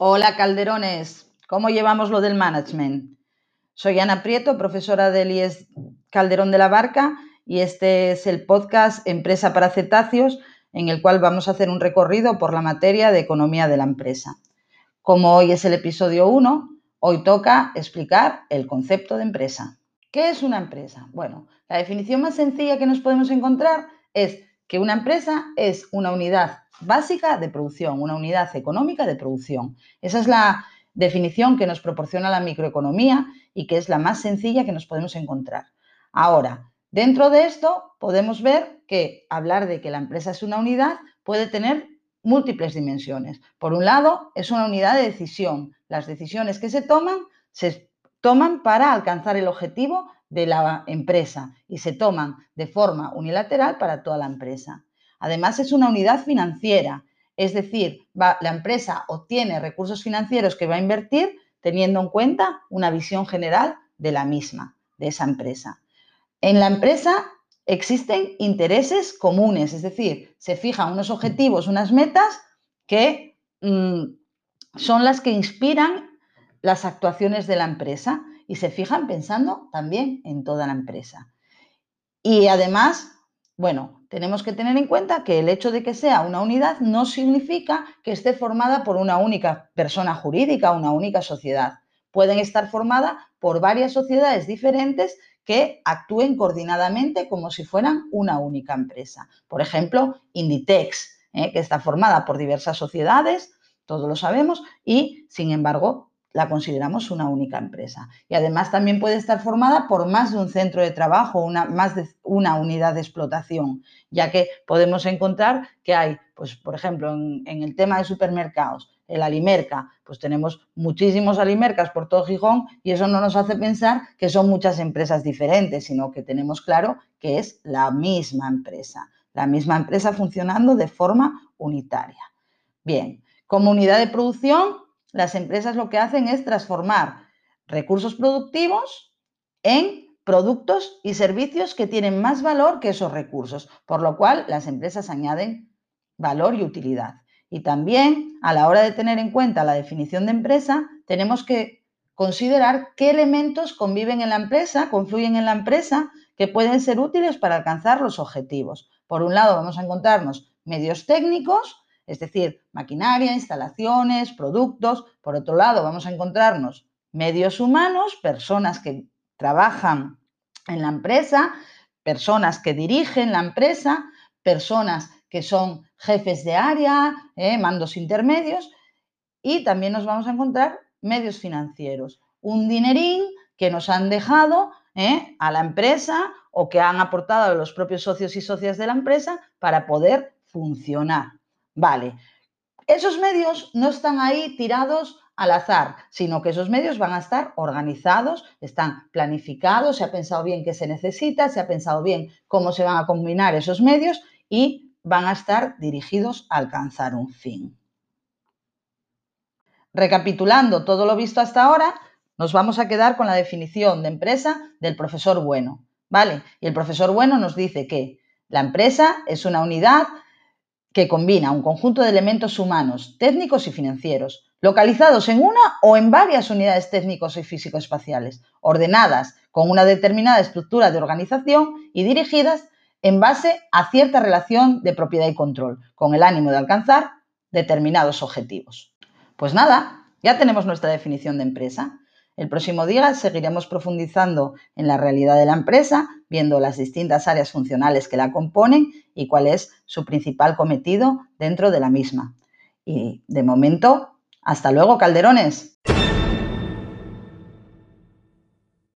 Hola Calderones, ¿cómo llevamos lo del management? Soy Ana Prieto, profesora del IES Calderón de la Barca y este es el podcast Empresa para Cetáceos en el cual vamos a hacer un recorrido por la materia de economía de la empresa. Como hoy es el episodio 1, hoy toca explicar el concepto de empresa. ¿Qué es una empresa? Bueno, la definición más sencilla que nos podemos encontrar es que una empresa es una unidad básica de producción, una unidad económica de producción. Esa es la definición que nos proporciona la microeconomía y que es la más sencilla que nos podemos encontrar. Ahora, dentro de esto podemos ver que hablar de que la empresa es una unidad puede tener múltiples dimensiones. Por un lado, es una unidad de decisión. Las decisiones que se toman se toman para alcanzar el objetivo de la empresa y se toman de forma unilateral para toda la empresa. Además, es una unidad financiera, es decir, la empresa obtiene recursos financieros que va a invertir teniendo en cuenta una visión general de la misma, de esa empresa. En la empresa existen intereses comunes, es decir, se fijan unos objetivos, unas metas que mm, son las que inspiran las actuaciones de la empresa y se fijan pensando también en toda la empresa. Y además, bueno, tenemos que tener en cuenta que el hecho de que sea una unidad no significa que esté formada por una única persona jurídica, una única sociedad. Pueden estar formadas por varias sociedades diferentes que actúen coordinadamente como si fueran una única empresa. Por ejemplo, Inditex, ¿eh? que está formada por diversas sociedades, todos lo sabemos, y sin embargo la consideramos una única empresa. Y además también puede estar formada por más de un centro de trabajo, una, más de una unidad de explotación, ya que podemos encontrar que hay, pues, por ejemplo, en, en el tema de supermercados, el Alimerca, pues tenemos muchísimos Alimercas por todo Gijón y eso no nos hace pensar que son muchas empresas diferentes, sino que tenemos claro que es la misma empresa, la misma empresa funcionando de forma unitaria. Bien, como unidad de producción las empresas lo que hacen es transformar recursos productivos en productos y servicios que tienen más valor que esos recursos, por lo cual las empresas añaden valor y utilidad. Y también a la hora de tener en cuenta la definición de empresa, tenemos que considerar qué elementos conviven en la empresa, confluyen en la empresa, que pueden ser útiles para alcanzar los objetivos. Por un lado, vamos a encontrarnos medios técnicos, es decir, maquinaria, instalaciones, productos. Por otro lado, vamos a encontrarnos medios humanos, personas que trabajan en la empresa, personas que dirigen la empresa, personas que son jefes de área, eh, mandos intermedios y también nos vamos a encontrar medios financieros, un dinerín que nos han dejado eh, a la empresa o que han aportado a los propios socios y socias de la empresa para poder funcionar. Vale, esos medios no están ahí tirados al azar, sino que esos medios van a estar organizados, están planificados, se ha pensado bien qué se necesita, se ha pensado bien cómo se van a combinar esos medios y van a estar dirigidos a alcanzar un fin. Recapitulando todo lo visto hasta ahora, nos vamos a quedar con la definición de empresa del profesor Bueno, ¿vale? Y el profesor Bueno nos dice que la empresa es una unidad que combina un conjunto de elementos humanos, técnicos y financieros, localizados en una o en varias unidades técnicos y físico-espaciales, ordenadas con una determinada estructura de organización y dirigidas en base a cierta relación de propiedad y control, con el ánimo de alcanzar determinados objetivos. Pues nada, ya tenemos nuestra definición de empresa. El próximo día seguiremos profundizando en la realidad de la empresa, viendo las distintas áreas funcionales que la componen y cuál es su principal cometido dentro de la misma. Y de momento, hasta luego, calderones.